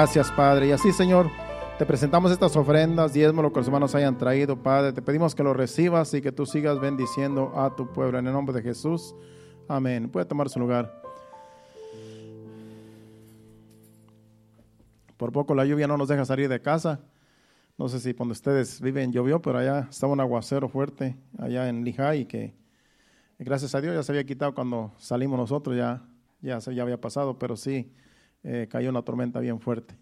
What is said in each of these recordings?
Gracias, Padre. Y así, Señor, te presentamos estas ofrendas, diezmo, lo que los hermanos hayan traído, Padre. Te pedimos que lo recibas y que tú sigas bendiciendo a tu pueblo. En el nombre de Jesús. Amén. Puede tomar su lugar. Por poco la lluvia no nos deja salir de casa. No sé si cuando ustedes viven llovió, pero allá estaba un aguacero fuerte, allá en Lijay, que gracias a Dios ya se había quitado cuando salimos nosotros, ya, ya, ya había pasado, pero sí eh, cayó una tormenta bien fuerte.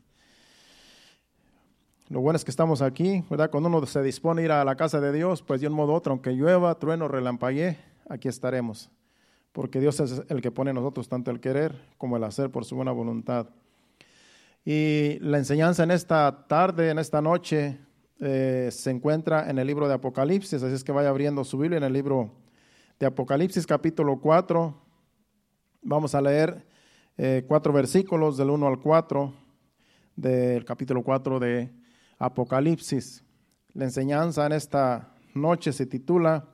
Lo bueno es que estamos aquí, ¿verdad? Cuando uno se dispone a ir a la casa de Dios, pues de un modo u otro, aunque llueva, trueno, relampaguee, aquí estaremos. Porque Dios es el que pone en nosotros tanto el querer como el hacer por su buena voluntad. Y la enseñanza en esta tarde, en esta noche, eh, se encuentra en el libro de Apocalipsis, así es que vaya abriendo su Biblia en el libro de Apocalipsis capítulo 4. Vamos a leer eh, cuatro versículos del 1 al 4 del capítulo 4 de Apocalipsis. La enseñanza en esta noche se titula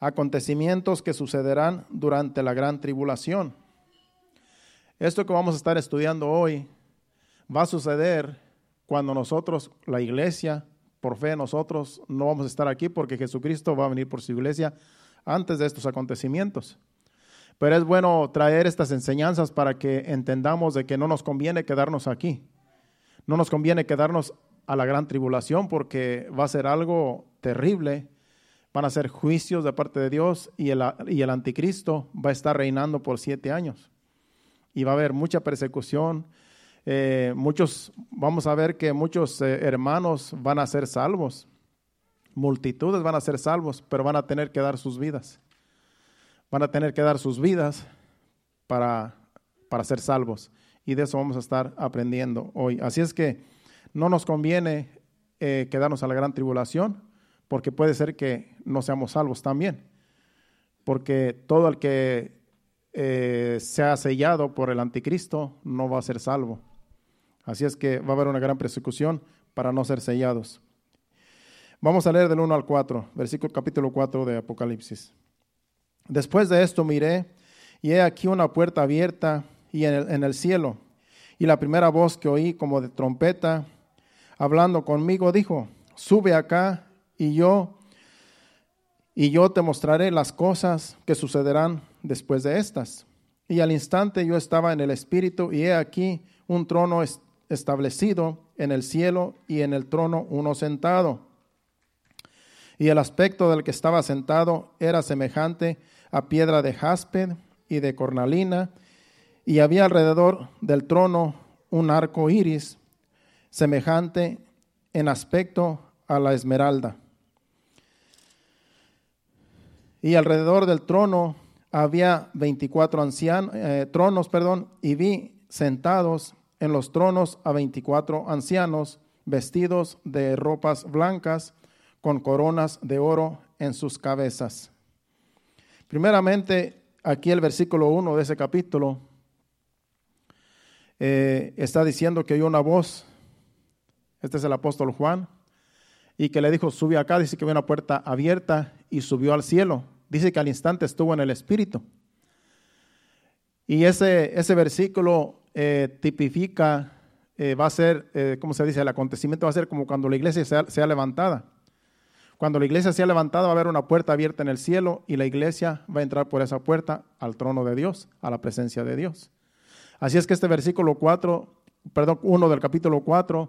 Acontecimientos que sucederán durante la gran tribulación. Esto que vamos a estar estudiando hoy va a suceder cuando nosotros, la iglesia, por fe nosotros no vamos a estar aquí porque Jesucristo va a venir por su iglesia antes de estos acontecimientos. Pero es bueno traer estas enseñanzas para que entendamos de que no nos conviene quedarnos aquí. No nos conviene quedarnos a la gran tribulación porque va a ser algo terrible. Van a ser juicios de parte de Dios y el, y el anticristo va a estar reinando por siete años. Y va a haber mucha persecución, eh, muchos, vamos a ver que muchos eh, hermanos van a ser salvos, multitudes van a ser salvos, pero van a tener que dar sus vidas. Van a tener que dar sus vidas para, para ser salvos. Y de eso vamos a estar aprendiendo hoy. Así es que no nos conviene eh, quedarnos a la gran tribulación, porque puede ser que no seamos salvos también. Porque todo el que sea sellado por el anticristo no va a ser salvo. Así es que va a haber una gran persecución para no ser sellados. Vamos a leer del 1 al 4, versículo capítulo 4 de Apocalipsis. Después de esto miré y he aquí una puerta abierta y en el, en el cielo. Y la primera voz que oí como de trompeta hablando conmigo dijo, sube acá y yo y yo te mostraré las cosas que sucederán después de estas. Y al instante yo estaba en el espíritu y he aquí un trono establecido en el cielo y en el trono uno sentado. Y el aspecto del que estaba sentado era semejante a piedra de jaspe y de cornalina, y había alrededor del trono un arco iris semejante en aspecto a la esmeralda. Y alrededor del trono había 24 ancianos, eh, tronos, perdón, y vi sentados en los tronos a veinticuatro ancianos vestidos de ropas blancas con coronas de oro en sus cabezas. Primeramente, aquí el versículo 1 de ese capítulo eh, está diciendo que hay una voz, este es el apóstol Juan, y que le dijo, sube acá, dice que ve una puerta abierta y subió al cielo. Dice que al instante estuvo en el Espíritu. Y ese, ese versículo eh, tipifica, eh, va a ser, eh, ¿cómo se dice? El acontecimiento va a ser como cuando la iglesia sea, levantada. Cuando la iglesia sea levantada va a haber una puerta abierta en el cielo y la iglesia va a entrar por esa puerta al trono de Dios, a la presencia de Dios. Así es que este versículo 4, perdón, 1 del capítulo 4,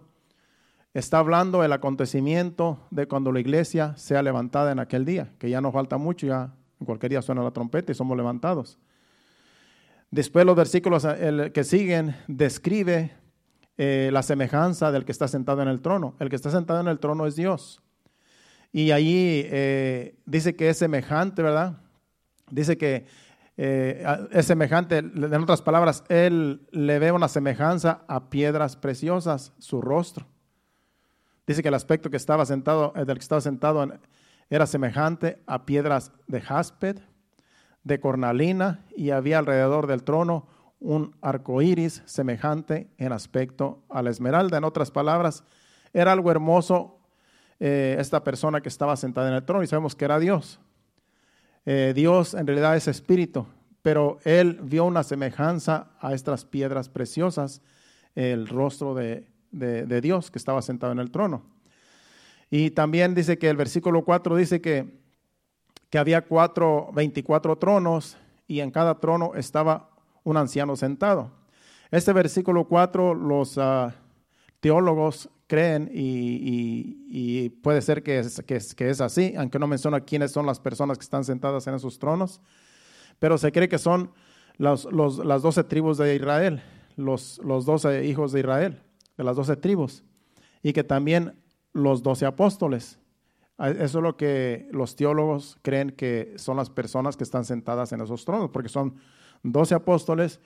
está hablando del acontecimiento de cuando la iglesia sea levantada en aquel día, que ya no falta mucho, ya en cualquier día suena la trompeta y somos levantados. Después los versículos que siguen describe eh, la semejanza del que está sentado en el trono. El que está sentado en el trono es Dios. Y allí eh, dice que es semejante, ¿verdad? Dice que eh, es semejante, en otras palabras, él le ve una semejanza a piedras preciosas, su rostro. Dice que el aspecto que estaba sentado, del que estaba sentado era semejante a piedras de jaspe, de cornalina y había alrededor del trono un arco iris semejante en aspecto a la esmeralda. En otras palabras, era algo hermoso eh, esta persona que estaba sentada en el trono y sabemos que era Dios. Eh, Dios en realidad es espíritu, pero él vio una semejanza a estas piedras preciosas el rostro de, Dios que estaba sentado en el trono. Y también dice que el versículo 4 dice que, que había cuatro, 24 tronos y en cada trono estaba un anciano sentado. Este versículo 4 los ah, teólogos creen y, puede ser que es, así, aunque no menciona quiénes son las personas que están sentadas en esos tronos, pero se cree que son los, las doce tribus de Israel, los, los doce hijos de Israel, de las doce tribus, y que también los doce apóstoles. Ah, eso es lo que los teólogos creen que son las personas que están sentadas en esos tronos, porque son doce apóstoles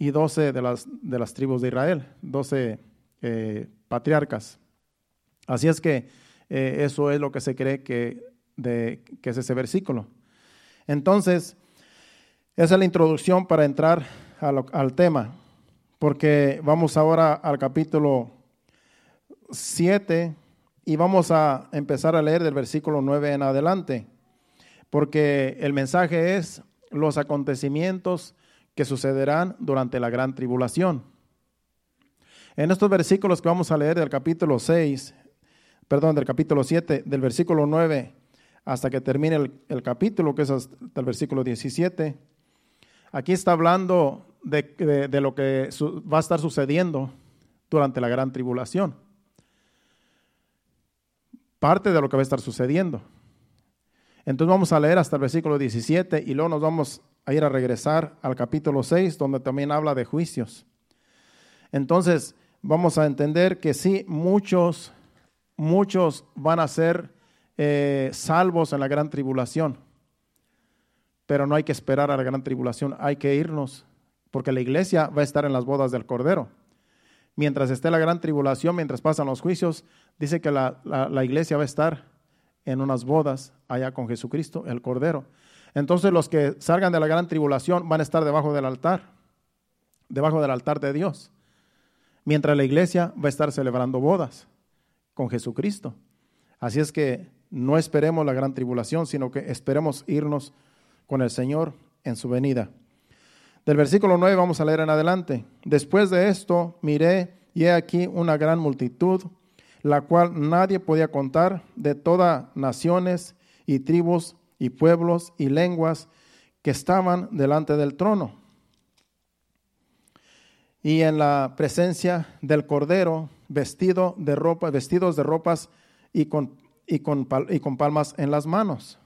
y doce de las, de las tribus de Israel, doce eh, patriarcas. Así es que eh, eso es lo que se cree que, de, que es ese versículo. Entonces, esa es la introducción para entrar al, tema, porque vamos ahora al capítulo 7 y vamos a empezar a leer del versículo 9 en adelante, porque el mensaje es los acontecimientos que sucederán durante la gran tribulación. En estos versículos que vamos a leer del capítulo 6, perdón, del capítulo 7, del versículo 9 hasta que termine el, capítulo, que es hasta el versículo 17, aquí está hablando de, lo que va a estar sucediendo durante la gran tribulación. Parte de lo que va a estar sucediendo. Entonces vamos a leer hasta el versículo 17 y luego nos vamos a ir a regresar al capítulo 6, donde también habla de juicios. Entonces, vamos a entender que sí, muchos, muchos van a ser eh, salvos en la gran tribulación, pero no hay que esperar a la gran tribulación, hay que irnos, porque la iglesia va a estar en las bodas del Cordero. Mientras esté la gran tribulación, mientras pasan los juicios, dice que la, la iglesia va a estar en unas bodas allá con Jesucristo, el Cordero. Entonces los que salgan de la gran tribulación van a estar debajo del altar, debajo del altar de Dios mientras la iglesia va a estar celebrando bodas con Jesucristo. Así es que no esperemos la gran tribulación, sino que esperemos irnos con el Señor en su venida. Del versículo 9 vamos a leer en adelante. Después de esto miré y he aquí una gran multitud, la cual nadie podía contar, de todas naciones y tribus y pueblos y lenguas que estaban delante del trono y en la presencia del Cordero, vestido de ropa, vestidos de ropas y con, y con, y con palmas en las manos.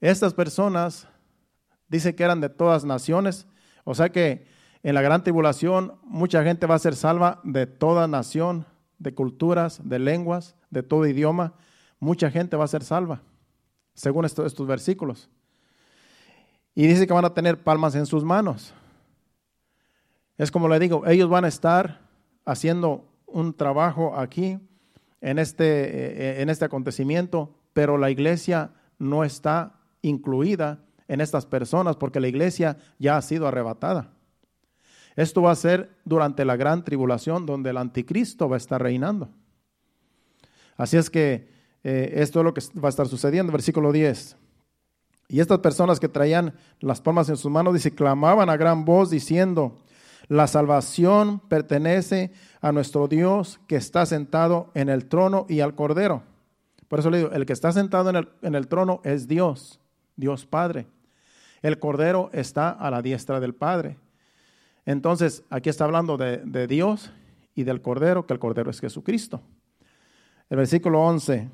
Estas personas dice que eran de todas naciones, o sea que en la gran tribulación mucha gente va a ser salva de toda nación, de culturas, de lenguas, de todo idioma. Mucha gente va a ser salva, según estos, estos versículos. Y dice que van a tener palmas en sus manos. Es como le digo, ellos van a estar haciendo un trabajo aquí en este, eh, en este acontecimiento, pero la iglesia no está incluida en estas personas porque la iglesia ya ha sido arrebatada. Esto va a ser durante la gran tribulación donde el anticristo va a estar reinando. Así es que eh, esto es lo que va a estar sucediendo. Versículo 10. Y estas personas que traían las palmas en sus manos, dice, clamaban a gran voz diciendo, la salvación pertenece a nuestro Dios que está sentado en el trono y al Cordero. Por eso le digo, el que está sentado en el, trono es Dios, Dios Padre. El Cordero está a la diestra del Padre. Entonces, aquí está hablando de, de Dios y del Cordero, que el Cordero es Jesucristo. El versículo 11.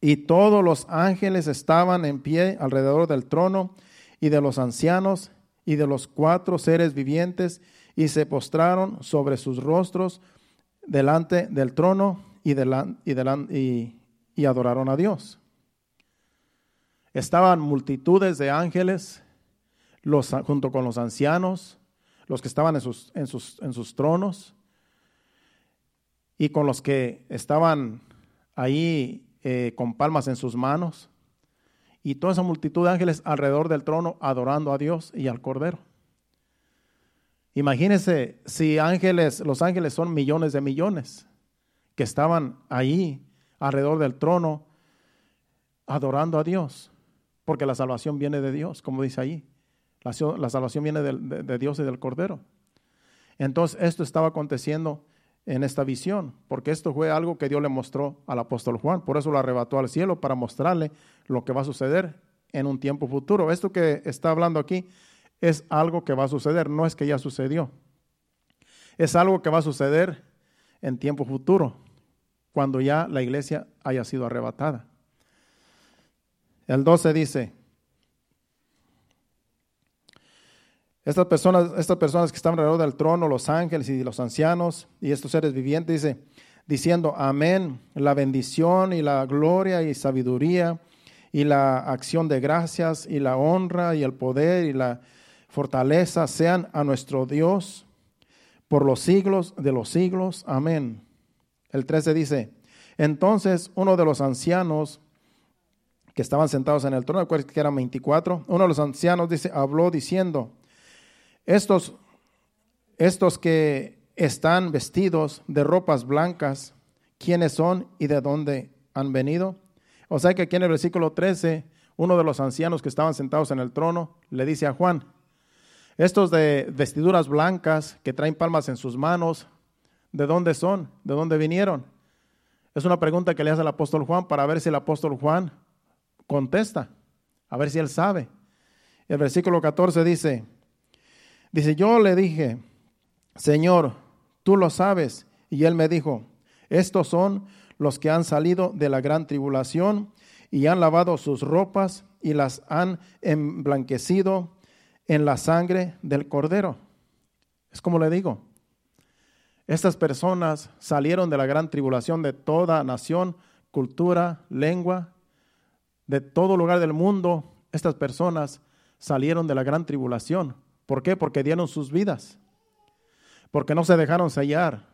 Y todos los ángeles estaban en pie alrededor del trono y de los ancianos y de los cuatro seres vivientes y se postraron sobre sus rostros delante del trono y, y, y adoraron a Dios. Estaban multitudes de ángeles los, junto con los ancianos, los que estaban en sus, en sus, en sus tronos y con los que estaban ahí eh, con palmas en sus manos y toda esa multitud de ángeles alrededor del trono adorando a Dios y al Cordero. Imagínense si ángeles, los ángeles son millones de millones que estaban ahí alrededor del trono adorando a Dios, porque la salvación viene de Dios, como dice ahí. La, salvación viene de, de Dios y del Cordero. Entonces esto estaba aconteciendo en esta visión, porque esto fue algo que Dios le mostró al apóstol Juan, por eso lo arrebató al cielo para mostrarle lo que va a suceder en un tiempo futuro. Esto que está hablando aquí es algo que va a suceder, no es que ya sucedió. Es algo que va a suceder en tiempo futuro, cuando ya la iglesia haya sido arrebatada. El 12 dice, Estas personas, estas personas que están alrededor del trono, los ángeles y los ancianos y estos seres vivientes, dice, diciendo, amén, la bendición y la gloria y sabiduría y la acción de gracias y la honra y el poder y la fortaleza sean a nuestro Dios por los siglos de los siglos. Amén. El 13 dice, entonces uno de los ancianos que estaban sentados en el trono, que eran 24, uno de los ancianos dice, habló diciendo, estos, estos que están vestidos de ropas blancas, ¿quiénes son y de dónde han venido? O sea que aquí en el versículo 13, uno de los ancianos que estaban sentados en el trono le dice a Juan, estos de vestiduras blancas que traen palmas en sus manos, ¿de dónde son? ¿De dónde vinieron? Es una pregunta que le hace el apóstol Juan para ver si el apóstol Juan contesta, a ver si él sabe. El versículo 14 dice, Dice, yo le dije, Señor, tú lo sabes. Y él me dijo, estos son los que han salido de la gran tribulación y han lavado sus ropas y las han emblanquecido en la sangre del cordero. Es como le digo, estas personas salieron de la gran tribulación de toda nación, cultura, lengua, de todo lugar del mundo. Estas personas salieron de la gran tribulación ¿Por qué? Porque dieron sus vidas, porque no se dejaron sellar,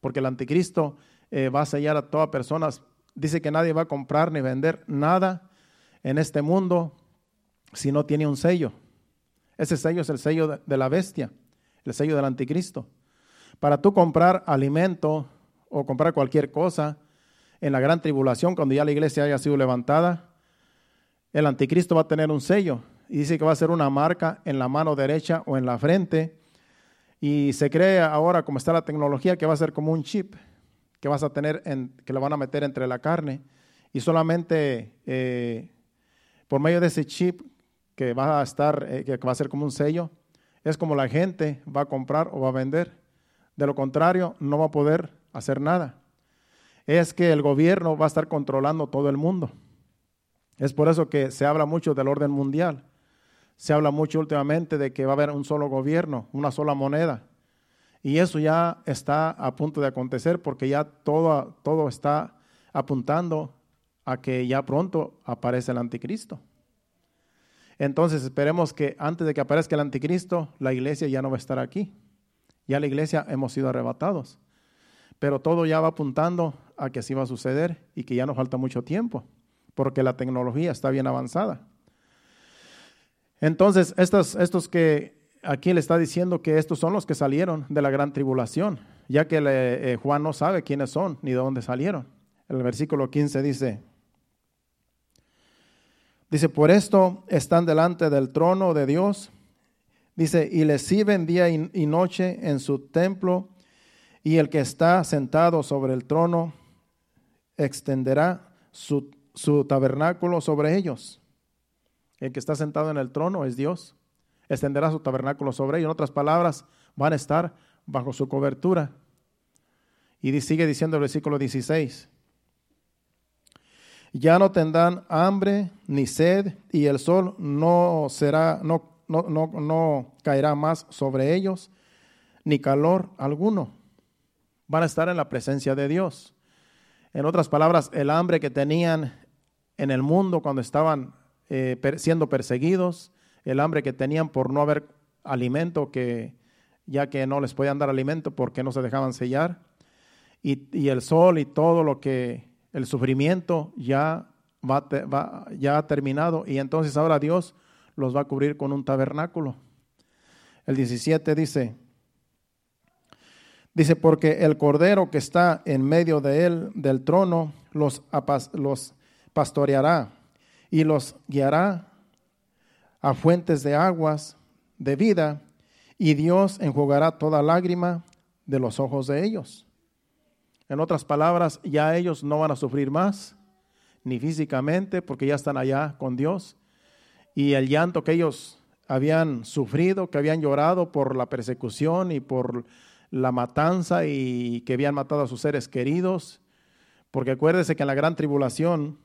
porque el anticristo eh, va a sellar a todas personas. Dice que nadie va a comprar ni vender nada en este mundo si no tiene un sello. Ese sello es el sello de la bestia, el sello del anticristo. Para tú comprar alimento o comprar cualquier cosa en la gran tribulación, cuando ya la iglesia haya sido levantada, el anticristo va a tener un sello y dice que va a ser una marca en la mano derecha o en la frente. Y se cree ahora, como está la tecnología, que va a ser como un chip que vas a tener, en, que lo van a meter entre la carne. Y solamente eh, por medio de ese chip que va a estar, eh, que va a ser como un sello, es como la gente va a comprar o va a vender. De lo contrario, no va a poder hacer nada. Es que el gobierno va a estar controlando todo el mundo. Es por eso que se habla mucho del orden mundial. Se habla mucho últimamente de que va a haber un solo gobierno, una sola moneda. Y eso ya está a punto de acontecer porque ya todo, todo está apuntando a que ya pronto aparece el anticristo. Entonces esperemos que antes de que aparezca el anticristo, la iglesia ya no va a estar aquí. Ya la iglesia hemos sido arrebatados. Pero todo ya va apuntando a que así va a suceder y que ya nos falta mucho tiempo, porque la tecnología está bien avanzada. Entonces, estos, estos que aquí le está diciendo que estos son los que salieron de la gran tribulación, ya que eh, Juan no sabe quiénes son ni de dónde salieron. El versículo 15 dice, dice, por esto están delante del trono de Dios, dice, y le sirven día y, noche en su templo, y el que está sentado sobre el trono extenderá su, su tabernáculo sobre ellos el que está sentado en el trono es Dios. Extenderá su tabernáculo sobre ellos. En otras palabras, van a estar bajo su cobertura. Y sigue diciendo el versículo 16. Ya no tendrán hambre ni sed, y el sol no será, no, no, no, no caerá más sobre ellos, ni calor alguno. Van a estar en la presencia de Dios. En otras palabras, el hambre que tenían en el mundo cuando estaban eh, siendo perseguidos, el hambre que tenían por no haber alimento, que ya que no les podían dar alimento porque no se dejaban sellar, y, el sol y todo lo que, el sufrimiento ya, va, ya ha terminado, y entonces ahora Dios los va a cubrir con un tabernáculo. El 17 dice, dice, porque el cordero que está en medio de él, del trono, los, los pastoreará y los guiará a fuentes de aguas de vida, y Dios enjugará toda lágrima de los ojos de ellos. En otras palabras, ya ellos no van a sufrir más, ni físicamente, porque ya están allá con Dios. Y el llanto que ellos habían sufrido, que habían llorado por la persecución y por la matanza y que habían matado a sus seres queridos, porque acuérdese que en la gran tribulación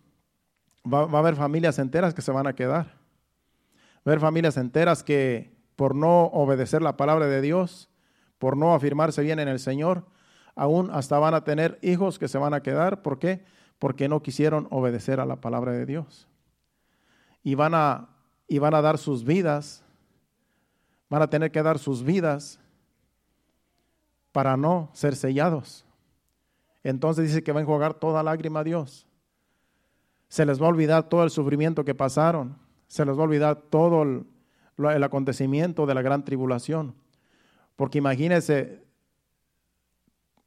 va, a haber familias enteras que se van a quedar. Va a haber familias enteras que por no obedecer la palabra de Dios, por no afirmarse bien en el Señor, aún hasta van a tener hijos que se van a quedar. ¿Por qué? Porque no quisieron obedecer a la palabra de Dios. Y van a, y van a dar sus vidas, van a tener que dar sus vidas para no ser sellados. Entonces dice que va a enjuagar toda lágrima a Dios. Se les va a olvidar todo el sufrimiento que pasaron. Se les va a olvidar todo el, acontecimiento de la gran tribulación. Porque imagínense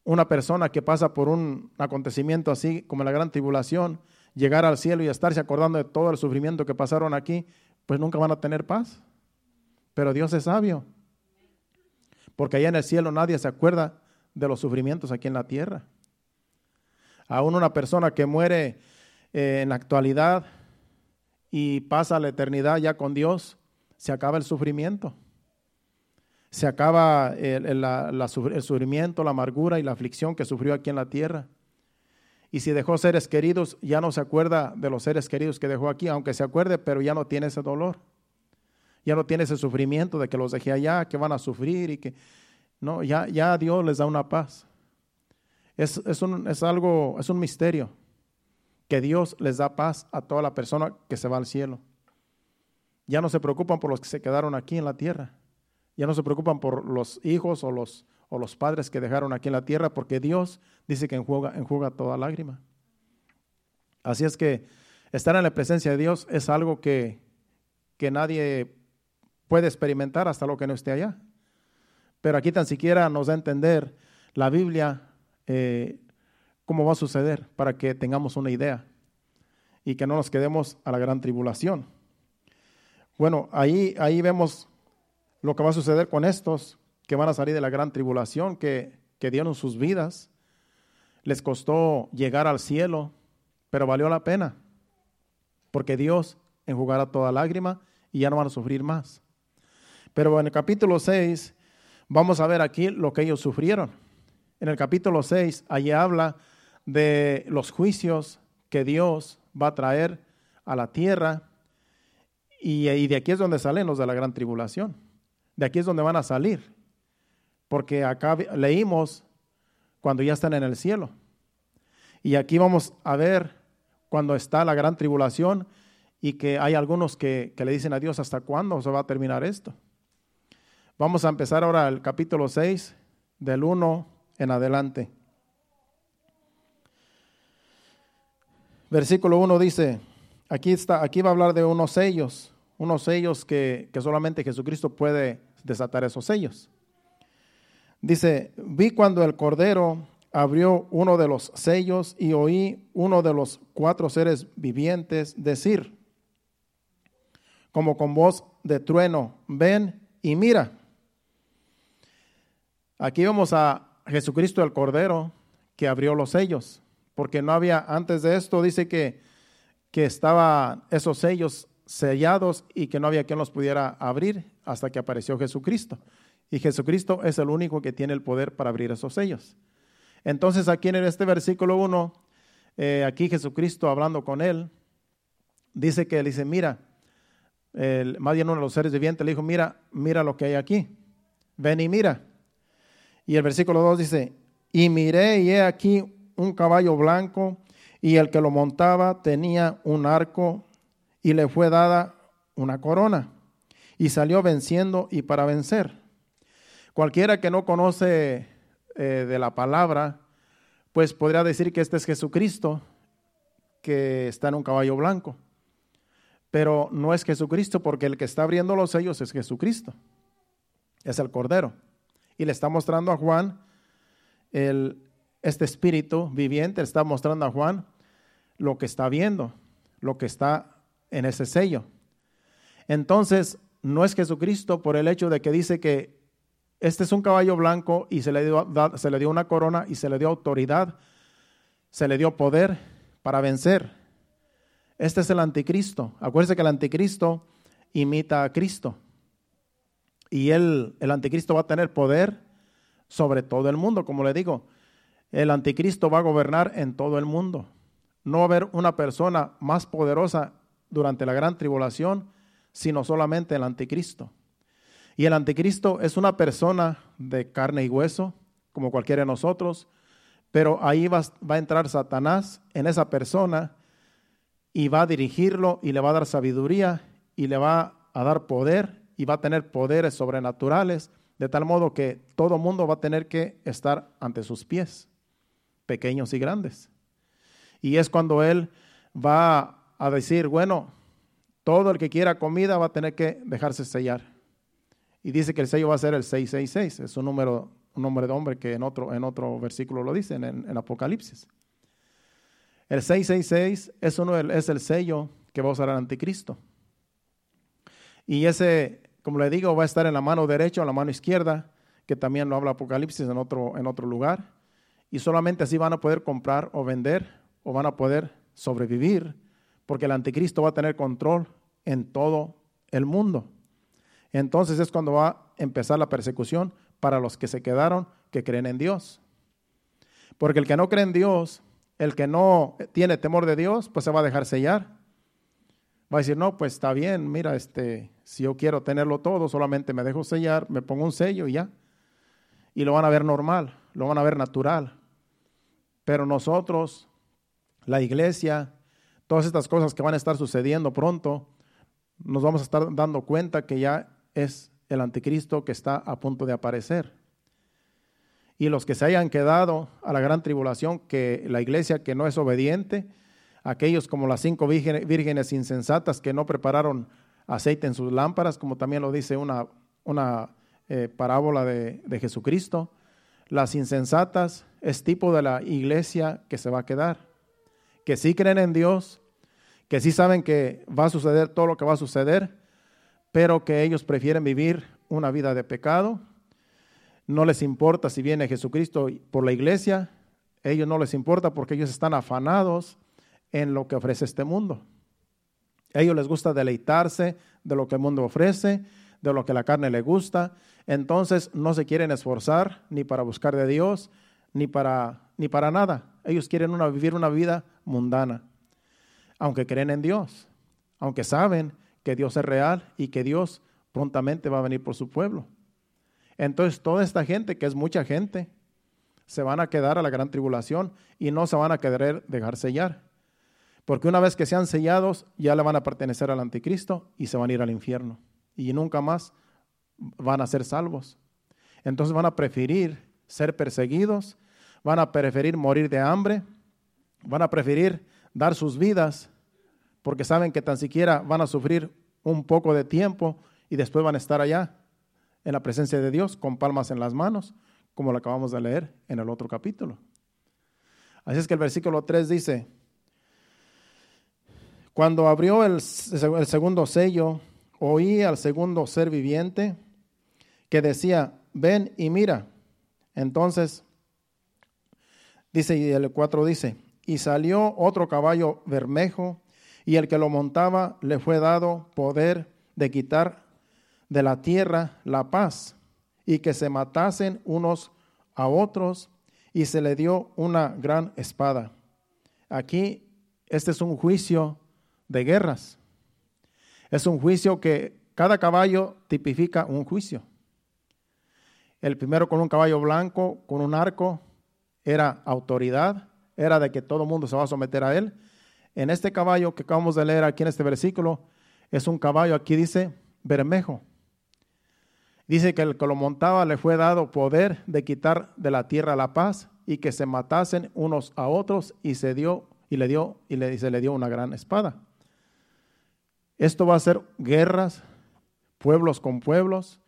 una persona que pasa por un acontecimiento así como la gran tribulación, llegar al cielo y estarse acordando de todo el sufrimiento que pasaron aquí, pues nunca van a tener paz. Pero Dios es sabio. Porque allá en el cielo nadie se acuerda de los sufrimientos aquí en la tierra. Aún una persona que muere eh, en la actualidad y pasa la eternidad ya con Dios, se acaba el sufrimiento se acaba el, sufrimiento, la amargura y la aflicción que sufrió aquí en la tierra. Y si dejó seres queridos, ya no se acuerda de los seres queridos que dejó aquí, aunque se acuerde, pero ya no tiene ese dolor. Ya no tiene ese sufrimiento de que los dejé allá, que van a sufrir y que... No, ya, ya Dios les da una paz. Es, un, es algo, es un misterio que Dios les da paz a toda la persona que se va al cielo. Ya no se preocupan por los que se quedaron aquí en la tierra. Ya no se preocupan por los hijos o los, o los padres que dejaron aquí en la tierra, porque Dios dice que enjuga, enjuga toda lágrima. Así es que estar en la presencia de Dios es algo que, que nadie puede experimentar hasta lo que no esté allá. Pero aquí tan siquiera nos da a entender la Biblia eh, cómo va a suceder para que tengamos una idea y que no nos quedemos a la gran tribulación. Bueno, ahí, ahí vemos lo que va a suceder con estos que van a salir de la gran tribulación, que, que dieron sus vidas. Les costó llegar al cielo, pero valió la pena, porque Dios enjugará toda lágrima y ya no van a sufrir más. Pero en el capítulo 6 vamos a ver aquí lo que ellos sufrieron. En el capítulo 6, allí habla de los juicios que Dios va a traer a la tierra y, y de aquí es donde salen los de la gran tribulación. De aquí es donde van a salir. Porque acá leímos cuando ya están en el cielo. Y aquí vamos a ver cuando está la gran tribulación y que hay algunos que, le dicen a Dios, ¿hasta cuándo se va a terminar esto? Vamos a empezar ahora el capítulo 6, del 1 en adelante. Versículo 1 dice, aquí, está, aquí va a hablar de unos sellos, unos sellos que, que solamente Jesucristo puede desatar esos sellos. Dice, vi cuando el Cordero abrió uno de los sellos y oí uno de los cuatro seres vivientes decir, como con voz de trueno, ven y mira. Aquí vemos a Jesucristo el Cordero que abrió los sellos, porque no había, antes de esto dice que, que estaban esos sellos sellados y que no había quien los pudiera abrir hasta que apareció Jesucristo. Y Jesucristo es el único que tiene el poder para abrir esos sellos. Entonces aquí en este versículo 1, eh, aquí Jesucristo hablando con él, dice que él dice, mira, el, más bien uno de los seres vivientes le dijo, mira, mira lo que hay aquí, ven y mira. Y el versículo 2 dice, y miré y he aquí un caballo blanco y el que lo montaba tenía un arco y le fue dada una corona y salió venciendo y para vencer. Cualquiera que no conoce eh, de la palabra, pues podría decir que este es Jesucristo que está en un caballo blanco. Pero no es Jesucristo porque el que está abriendo los sellos es Jesucristo. Es el Cordero. Y le está mostrando a Juan el, este espíritu viviente, está mostrando a Juan lo que está viendo, lo que está en ese sello. Entonces, no es Jesucristo por el hecho de que dice que Este es un caballo blanco y se le, dio, se le dio una corona y se le dio autoridad, se le dio poder para vencer. Este es el anticristo. Acuérdense que el anticristo imita a Cristo. Y él, el anticristo va a tener poder sobre todo el mundo, como le digo. El anticristo va a gobernar en todo el mundo. No va a haber una persona más poderosa durante la gran tribulación, sino solamente el anticristo. Y el anticristo es una persona de carne y hueso, como cualquiera de nosotros, pero ahí va, va, a entrar Satanás en esa persona y va a dirigirlo y le va a dar sabiduría y le va a dar poder y va a tener poderes sobrenaturales, de tal modo que todo mundo va a tener que estar ante sus pies, pequeños y grandes. Y es cuando él va a decir, bueno, todo el que quiera comida va a tener que dejarse sellar. Y dice que el sello va a ser el 666, es un número, un nombre de hombre que en otro, en otro versículo lo dice, en, en Apocalipsis. El 666 es, uno, es el sello que va a usar el anticristo. Y ese, como le digo, va a estar en la mano derecha o en la mano izquierda, que también lo habla Apocalipsis en otro, en otro lugar. Y solamente así van a poder comprar o vender o van a poder sobrevivir, porque el anticristo va a tener control en todo el mundo. Entonces es cuando va a empezar la persecución para los que se quedaron, que creen en Dios. Porque el que no cree en Dios, el que no tiene temor de Dios, pues se va a dejar sellar. Va a decir, no, pues está bien, mira, este, si yo quiero tenerlo todo, solamente me dejo sellar, me pongo un sello y ya. Y lo van a ver normal, lo van a ver natural. Pero nosotros, la iglesia, todas estas cosas que van a estar sucediendo pronto, nos vamos a estar dando cuenta que ya es el anticristo que está a punto de aparecer. Y los que se hayan quedado a la gran tribulación, que la iglesia que no es obediente, aquellos como las cinco vírgenes insensatas que no prepararon aceite en sus lámparas, como también lo dice una, una eh, parábola de, de Jesucristo, las insensatas es tipo de la iglesia que se va a quedar, que sí creen en Dios, que sí saben que va a suceder todo lo que va a suceder, pero que ellos prefieren vivir una vida de pecado. No les importa si viene Jesucristo por la iglesia, ellos no les importa porque ellos están afanados en lo que ofrece este mundo. A ellos les gusta deleitarse de lo que el mundo ofrece, de lo que la carne le gusta. Entonces no se quieren esforzar ni para buscar de Dios, ni para, ni para nada. Ellos quieren vivir una vida mundana, aunque creen en Dios, aunque saben que Dios es real y que Dios prontamente va a venir por su pueblo. Entonces toda esta gente, que es mucha gente, se van a quedar a la gran tribulación y no se van a querer dejar sellar. Porque una vez que sean sellados, ya le van a pertenecer al anticristo y se van a ir al infierno. Y nunca más van a ser salvos. Entonces van a preferir ser perseguidos, van a preferir morir de hambre, van a preferir dar sus vidas porque saben que tan siquiera van a sufrir un poco de tiempo y después van a estar allá en la presencia de Dios con palmas en las manos, como lo acabamos de leer en el otro capítulo. Así es que el versículo 3 dice, cuando abrió el, el segundo sello, oí al segundo ser viviente que decía, ven y mira. Entonces, dice, y el 4 dice, y salió otro caballo bermejo, y el que lo montaba le fue dado poder de quitar de la tierra la paz, y que se matasen unos a otros, y se le dio una gran espada. Aquí, este es un juicio de guerras. Es un juicio que cada caballo tipifica un juicio. El primero con un caballo blanco, con un arco, era autoridad, era de que todo el mundo se va a someter a él. En este caballo que acabamos de leer aquí en este versículo, es un caballo, aquí dice Bermejo. Dice que el que lo montaba le fue dado poder de quitar de la tierra la paz y que se matasen unos a otros y se dio y le dio y, y se le dio una gran espada. Esto va a ser guerras, pueblos con pueblos,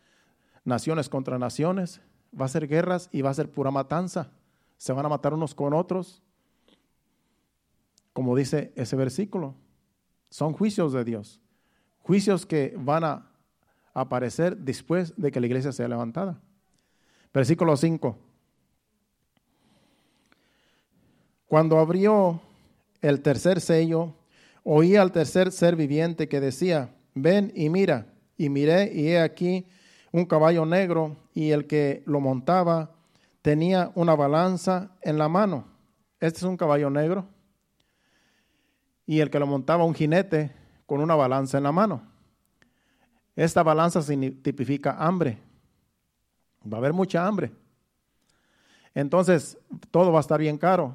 naciones contra naciones, va a ser guerras y va a ser pura matanza. Se van a matar unos con otros, como dice ese versículo. Son juicios de Dios, juicios que van a aparecer después de que la iglesia sea levantada. Versículo 5. Cuando abrió el tercer sello, oí al tercer ser viviente que decía, ven y mira. Y miré y he aquí un caballo negro y el que lo montaba tenía una balanza en la mano. Este es un caballo negro. Y el que lo montaba un jinete con una balanza en la mano. Esta balanza tipifica hambre. Va a haber mucha hambre. Entonces, todo va a estar bien caro.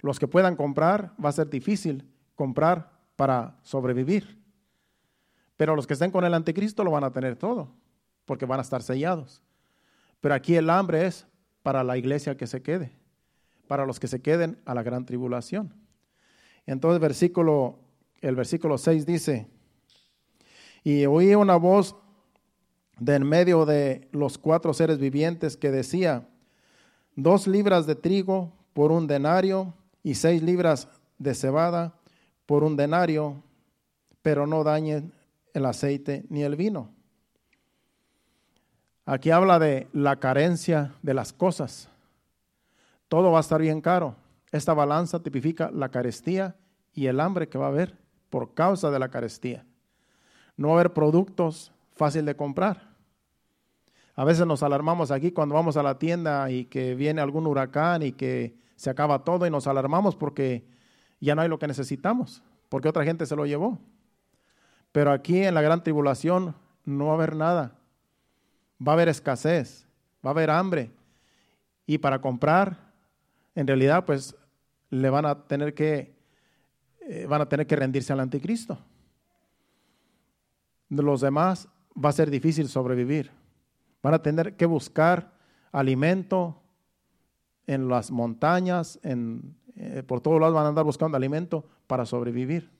Los que puedan comprar, va a ser difícil comprar para sobrevivir. Pero los que estén con el anticristo lo van a tener todo, porque van a estar sellados. Pero aquí el hambre es para la iglesia que se quede, para los que se queden a la gran tribulación. Entonces versículo, el versículo 6 dice, y oí una voz de en medio de los cuatro seres vivientes que decía, dos libras de trigo por un denario y seis libras de cebada por un denario, pero no dañen el aceite ni el vino. Aquí habla de la carencia de las cosas. Todo va a estar bien caro. Esta balanza tipifica la carestía y el hambre que va a haber por causa de la carestía. No va a haber productos fácil de comprar. A veces nos alarmamos aquí cuando vamos a la tienda y que viene algún huracán y que se acaba todo y nos alarmamos porque ya no hay lo que necesitamos, porque otra gente se lo llevó. Pero aquí en la gran tribulación no va a haber nada. Va a haber escasez, va a haber hambre. Y para comprar, en realidad, pues le van a tener que, eh, van a tener que rendirse al anticristo. De los demás va a ser difícil sobrevivir. Van a tener que buscar alimento en las montañas, en, eh, por todos lados van a andar buscando alimento para sobrevivir.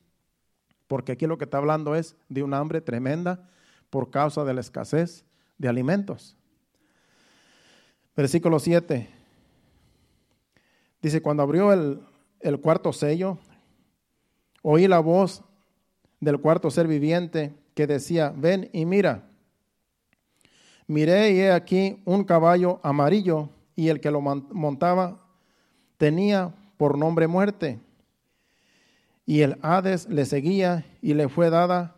Porque aquí lo que está hablando es de un hambre tremenda por causa de la escasez de alimentos. Versículo 7. Dice, cuando abrió el, el cuarto sello, oí la voz del cuarto ser viviente que decía, ven y mira. Miré y he aquí un caballo amarillo y el que lo montaba tenía por nombre muerte. Y el Hades le seguía y le fue dada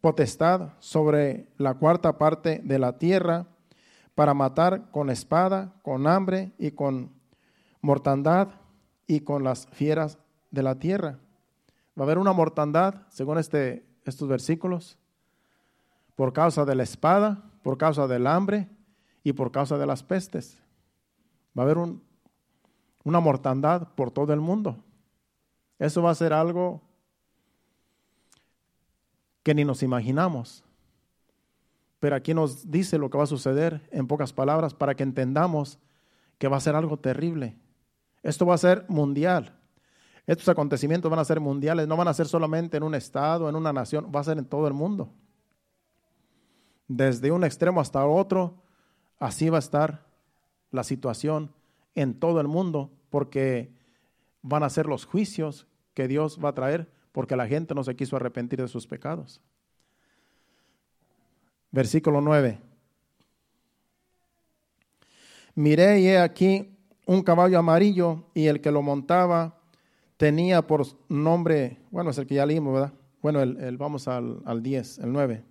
potestad sobre la cuarta parte de la tierra para matar con espada, con hambre y con mortandad y con las fieras de la tierra. Va a haber una mortandad, según este, estos versículos, por causa de la espada, por causa del hambre y por causa de las pestes. Va a haber una mortandad por todo el mundo. Eso va a ser algo que ni nos imaginamos. Pero aquí nos dice lo que va a suceder en pocas palabras para que entendamos que va a ser algo terrible. Esto va a ser mundial. Estos acontecimientos van a ser mundiales, no van a ser solamente en un estado, en una nación, va a ser en todo el mundo. Desde un extremo hasta otro, así va a estar la situación en todo el mundo, porque van a ser los juicios que Dios va a traer, porque la gente no se quiso arrepentir de sus pecados. Versículo 9. Miré y he aquí un caballo amarillo y el que lo montaba tenía por nombre, bueno, es el que ya leímos, ¿verdad? Bueno, el, vamos al, al 10, el 9.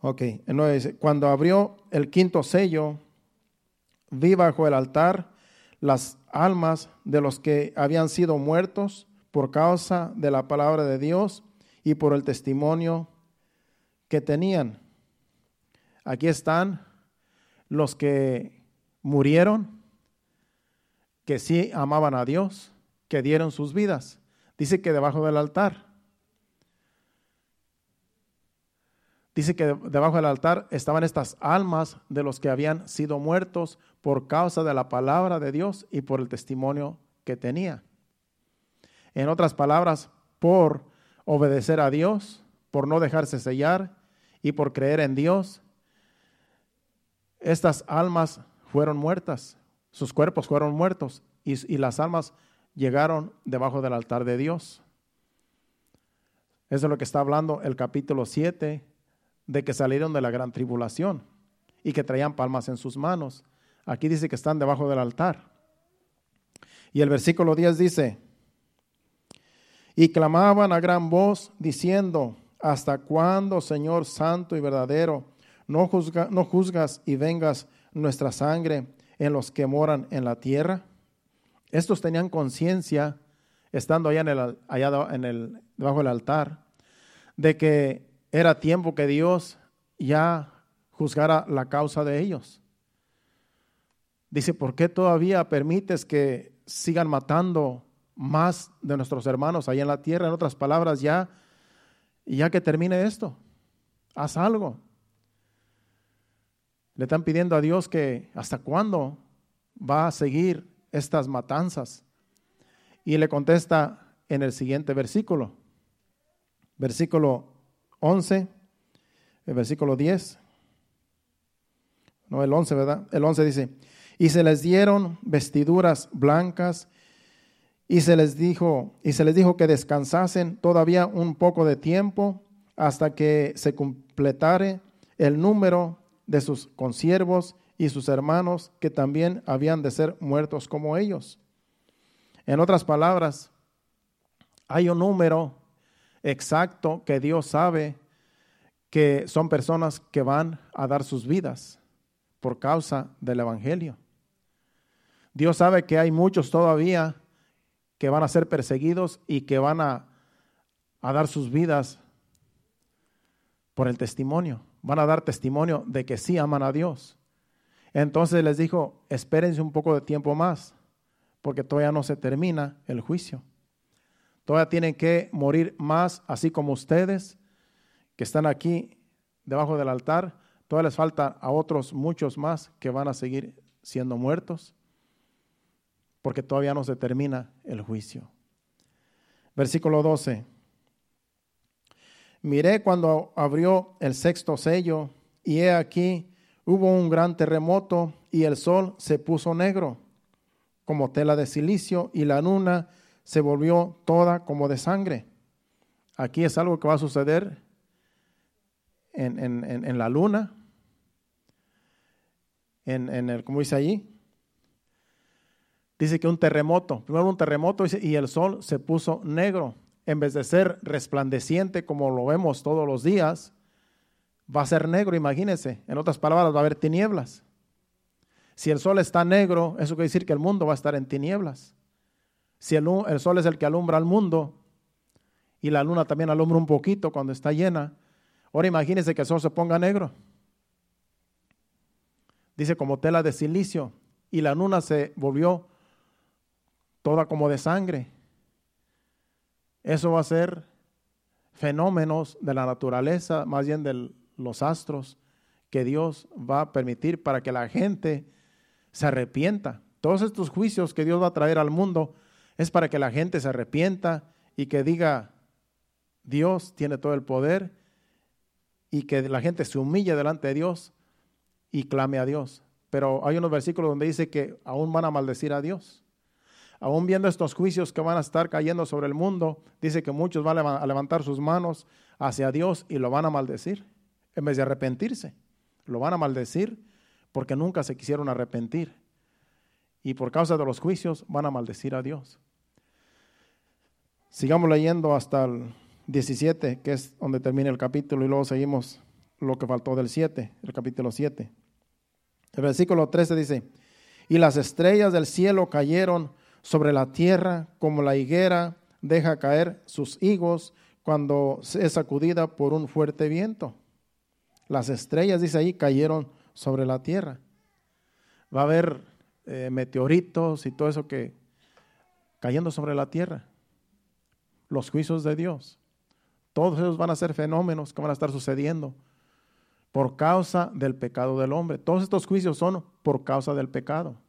Ok, el 9 dice, cuando abrió el quinto sello, vi bajo el altar las almas de los que habían sido muertos por causa de la palabra de Dios y por el testimonio que tenían. Aquí están los que murieron, que sí amaban a Dios, que dieron sus vidas. Dice que debajo del altar dice que debajo del altar estaban estas almas de los que habían sido muertos por causa de la palabra de Dios y por el testimonio que tenía. En otras palabras, por obedecer a Dios, por no dejarse sellar y por creer en Dios, estas almas fueron muertas, sus cuerpos fueron muertos y, las almas llegaron debajo del altar de Dios. Eso es lo que está hablando el capítulo 7 de que salieron de la gran tribulación. y que traían palmas en sus manos. Aquí dice que están debajo del altar. Y el versículo 10 dice, y clamaban a gran voz diciendo, ¿hasta cuándo, Señor Santo y verdadero, no, no juzgas y vengas nuestra sangre en los que moran en la tierra? Estos tenían conciencia, estando allá, en el, allá en el, debajo del altar, de que era tiempo que Dios ya juzgara la causa de ellos. Dice, ¿por qué todavía permites que sigan matando más de nuestros hermanos ahí en la tierra? En otras palabras, ya, ya que termine esto, haz algo. Le están pidiendo a Dios que hasta cuándo va a seguir estas matanzas. Y le contesta en el siguiente versículo, versículo 11, el versículo 10. No, el 11, ¿verdad? El 11 dice, y se les dieron vestiduras blancas y se les dijo y se les dijo que descansasen todavía un poco de tiempo hasta que se completare el número de sus consiervos y sus hermanos que también habían de ser muertos como ellos. En otras palabras, hay un número exacto que Dios sabe que son personas que van a dar sus vidas por causa del Evangelio. Dios sabe que hay muchos todavía que van a ser perseguidos y que van a, a dar sus vidas por el testimonio. Van a dar testimonio de que sí aman a Dios. Entonces les dijo, espérense un poco de tiempo más, porque todavía no se termina el juicio. Todavía tienen que morir más, así como ustedes que están aquí debajo del altar. Todavía les falta a otros muchos más que van a seguir siendo muertos, porque todavía no se termina el juicio. Versículo 12. Miré cuando abrió el sexto sello y he aquí hubo un gran terremoto y el sol se puso negro como tela de silicio y la luna se volvió toda como de sangre. Aquí es algo que va a suceder en, la luna, en, el, como dice allí. Dice que un terremoto, primero un terremoto y el sol se puso negro. En vez de ser resplandeciente como lo vemos todos los días, va a ser negro, imagínense. En otras palabras, va a haber tinieblas. Si el sol está negro, eso quiere decir que el mundo va a estar en tinieblas. Si el, el, sol es el que alumbra al mundo y la luna también alumbra un poquito cuando está llena, ahora imagínense que el sol se ponga negro. Dice como tela de silicio y la luna se volvió toda como de sangre. Eso va a ser fenómenos de la naturaleza, más bien del, los astros que Dios va a permitir para que la gente se arrepienta. Todos estos juicios que Dios va a traer al mundo es para que la gente se arrepienta y que diga, Dios tiene todo el poder y que la gente se humille delante de Dios y clame a Dios. Pero hay unos versículos donde dice que aún van a maldecir a Dios. Aún viendo estos juicios que van a estar cayendo sobre el mundo, dice que muchos van a levantar sus manos hacia Dios y lo van a maldecir en vez de arrepentirse. Lo van a maldecir porque nunca se quisieron arrepentir. Y por causa de los juicios van a maldecir a Dios. Sigamos leyendo hasta el 17, que es donde termina el capítulo, y luego seguimos lo que faltó del 7, el capítulo 7. El versículo 13 dice, y las estrellas del cielo cayeron sobre la tierra como la higuera deja caer sus higos cuando es sacudida por un fuerte viento. Las estrellas, dice ahí, cayeron sobre la tierra. Va a haber eh, meteoritos y todo eso que cayendo sobre la tierra. Los juicios de Dios. Todos esos van a ser fenómenos que van a estar sucediendo por causa del pecado del hombre. Todos estos juicios son por causa del pecado.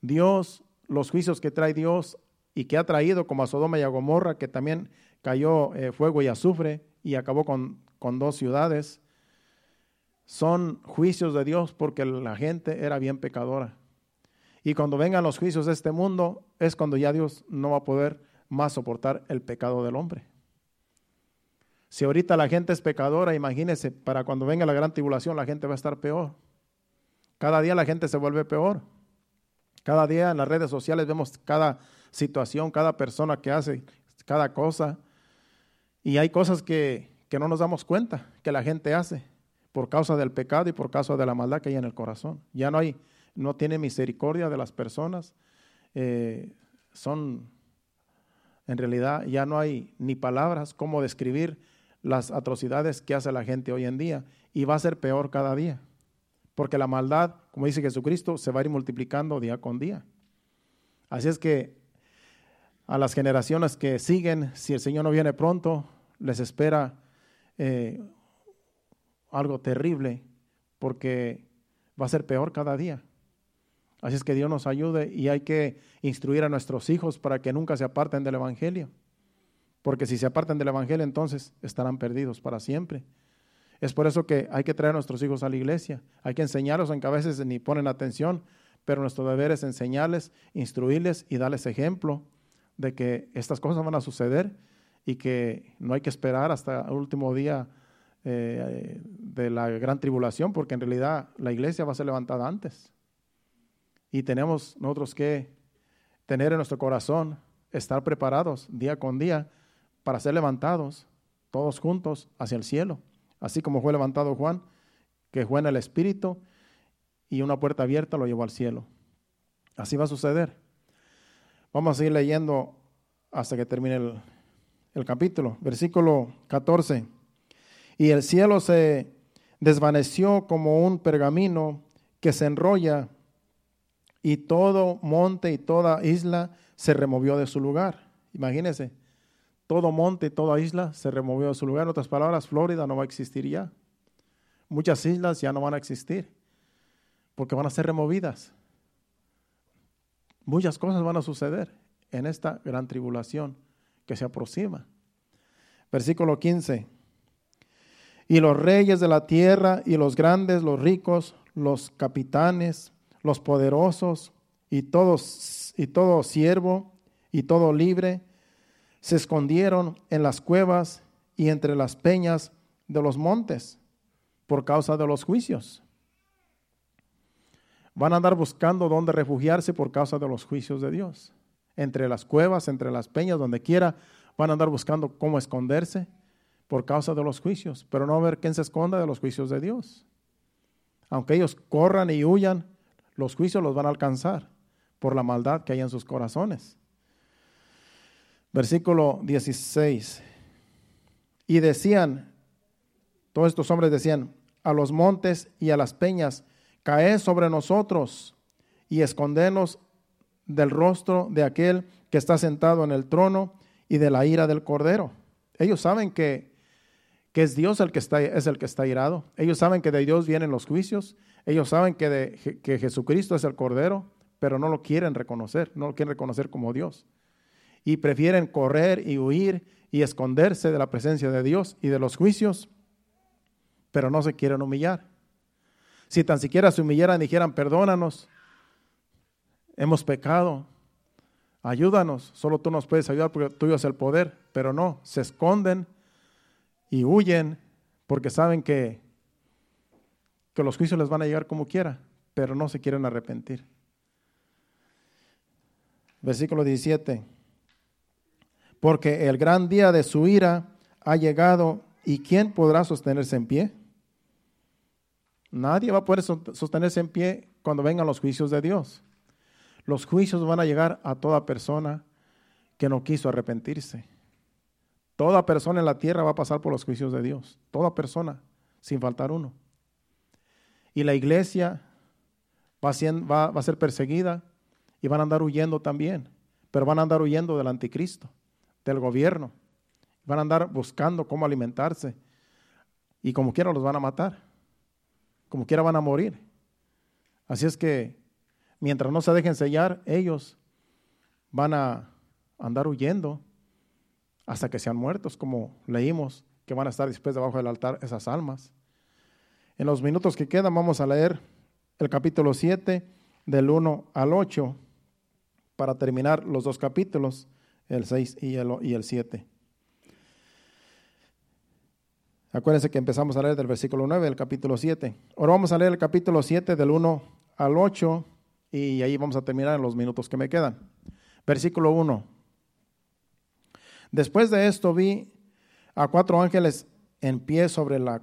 Dios, los juicios que trae Dios y que ha traído como a Sodoma y a Gomorra, que también cayó eh, fuego y azufre y acabó con, con dos ciudades, son juicios de Dios porque la gente era bien pecadora. Y cuando vengan los juicios de este mundo es cuando ya Dios no va a poder más soportar el pecado del hombre. Si ahorita la gente es pecadora, imagínese, para cuando venga la gran tribulación la gente va a estar peor. Cada día la gente se vuelve peor. Cada día en las redes sociales vemos cada situación, cada persona que hace cada cosa. Y hay cosas que, que no nos damos cuenta que la gente hace por causa del pecado y por causa de la maldad que hay en el corazón. Ya no hay, no tiene misericordia de las personas. Eh, son, en realidad, ya no hay ni palabras cómo describir las atrocidades que hace la gente hoy en día. Y va a ser peor cada día. Porque la maldad, como dice Jesucristo, se va a ir multiplicando día con día. Así es que a las generaciones que siguen, si el Señor no viene pronto, les espera eh, algo terrible, porque va a ser peor cada día. Así es que Dios nos ayude y hay que instruir a nuestros hijos para que nunca se aparten del Evangelio. Porque si se apartan del Evangelio, entonces estarán perdidos para siempre. Es por eso que hay que traer a nuestros hijos a la iglesia. Hay que enseñarlos, aunque a veces ni ponen atención, pero nuestro deber es enseñarles, instruirles y darles ejemplo de que estas cosas van a suceder y que no hay que esperar hasta el último día eh, de la gran tribulación, porque en realidad la iglesia va a ser levantada antes. Y tenemos nosotros que tener en nuestro corazón, estar preparados día con día para ser levantados todos juntos hacia el cielo, así como fue levantado Juan, que en el Espíritu y una puerta abierta lo llevó al cielo. Así va a suceder. Vamos a seguir leyendo hasta que termine el, el capítulo. Versículo 14 y el cielo se desvaneció como un pergamino que se enrolla y todo monte y toda isla se removió de su lugar. Imagínense, todo monte toda isla se removió de su lugar. En otras palabras, Florida no va a existir ya. Muchas islas ya no van a existir porque van a ser removidas. Muchas cosas van a suceder en esta gran tribulación que se aproxima. Versículo 15 y los reyes de la tierra y los grandes, los ricos, los capitanes, los poderosos y todos y todo siervo y todo libre se escondieron en las cuevas y entre las peñas de los montes por causa de los juicios. Van a andar buscando dónde refugiarse por causa de los juicios de Dios. Entre las cuevas, entre las peñas, donde quiera, van a andar buscando cómo esconderse por causa de los juicios, pero no ver quién se esconda de los juicios de Dios. Aunque ellos corran y huyan, los juicios los van a alcanzar por la maldad que hay en sus corazones. Versículo 16. Y decían, todos estos hombres decían, a los montes y a las peñas, caed sobre nosotros y escondenos del rostro de aquel que está sentado en el trono y de la ira del cordero. Ellos saben que que es Dios el que está, es el que está irado. Ellos saben que de Dios vienen los juicios. Ellos saben que, que Jesucristo es el Cordero, pero no lo quieren reconocer, no lo quieren reconocer como Dios. Y prefieren correr y huir y esconderse de la presencia de Dios y de los juicios, pero no se quieren humillar. Si tan siquiera se humillaran y dijeran, perdónanos, hemos pecado, ayúdanos, solo tú nos puedes ayudar porque tuyo es el poder, pero no, se esconden y huyen porque saben que, que los juicios les van a llegar como quiera, pero no se quieren arrepentir. Versículo 17. Porque el gran día de su ira ha llegado y ¿quién podrá sostenerse en pie? Nadie va a poder sostenerse en pie cuando vengan los juicios de Dios. Los juicios van a llegar a toda persona que no quiso arrepentirse. Toda persona en la tierra va a pasar por los juicios de Dios. Toda persona, sin faltar uno. Y la iglesia va a, ser perseguida y van a andar huyendo también. Pero van a andar huyendo del anticristo, del gobierno. Van a andar buscando cómo alimentarse. Y como quiera los van a matar. Como quiera van a morir. Así es que mientras no se dejen sellar, ellos van a andar huyendo hasta que sean muertos, como leímos, que van a estar después debajo del altar esas almas. En los minutos que quedan vamos a leer el capítulo 7 del 1 al 8 para terminar los dos capítulos, el 6 y el, y el 7. Acuérdense que empezamos a leer del versículo 9 del capítulo 7. Ahora vamos a leer el capítulo 7 del 1 al 8 y ahí vamos a terminar en los minutos que me quedan. Versículo 1. Después de esto vi a cuatro ángeles en pie sobre, la,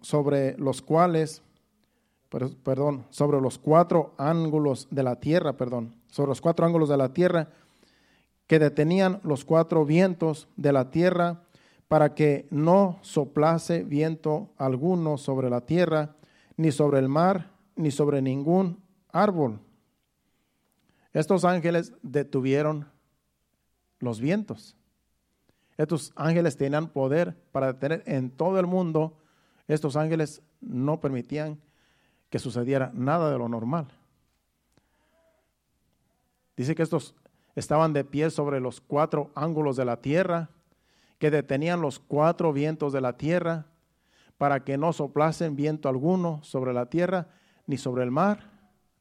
sobre los cuales, perdón, sobre los cuatro ángulos de la tierra, perdón, sobre los cuatro ángulos de la tierra, que detenían los cuatro vientos de la tierra para que no soplase viento alguno sobre la tierra, ni sobre el mar, ni sobre ningún árbol. Estos ángeles detuvieron los vientos. Estos ángeles tenían poder para detener en todo el mundo. Estos ángeles no permitían que sucediera nada de lo normal. Dice que estos estaban de pie sobre los cuatro ángulos de la tierra que detenían los cuatro vientos de la tierra para que no soplasen viento alguno sobre la tierra, ni sobre el mar,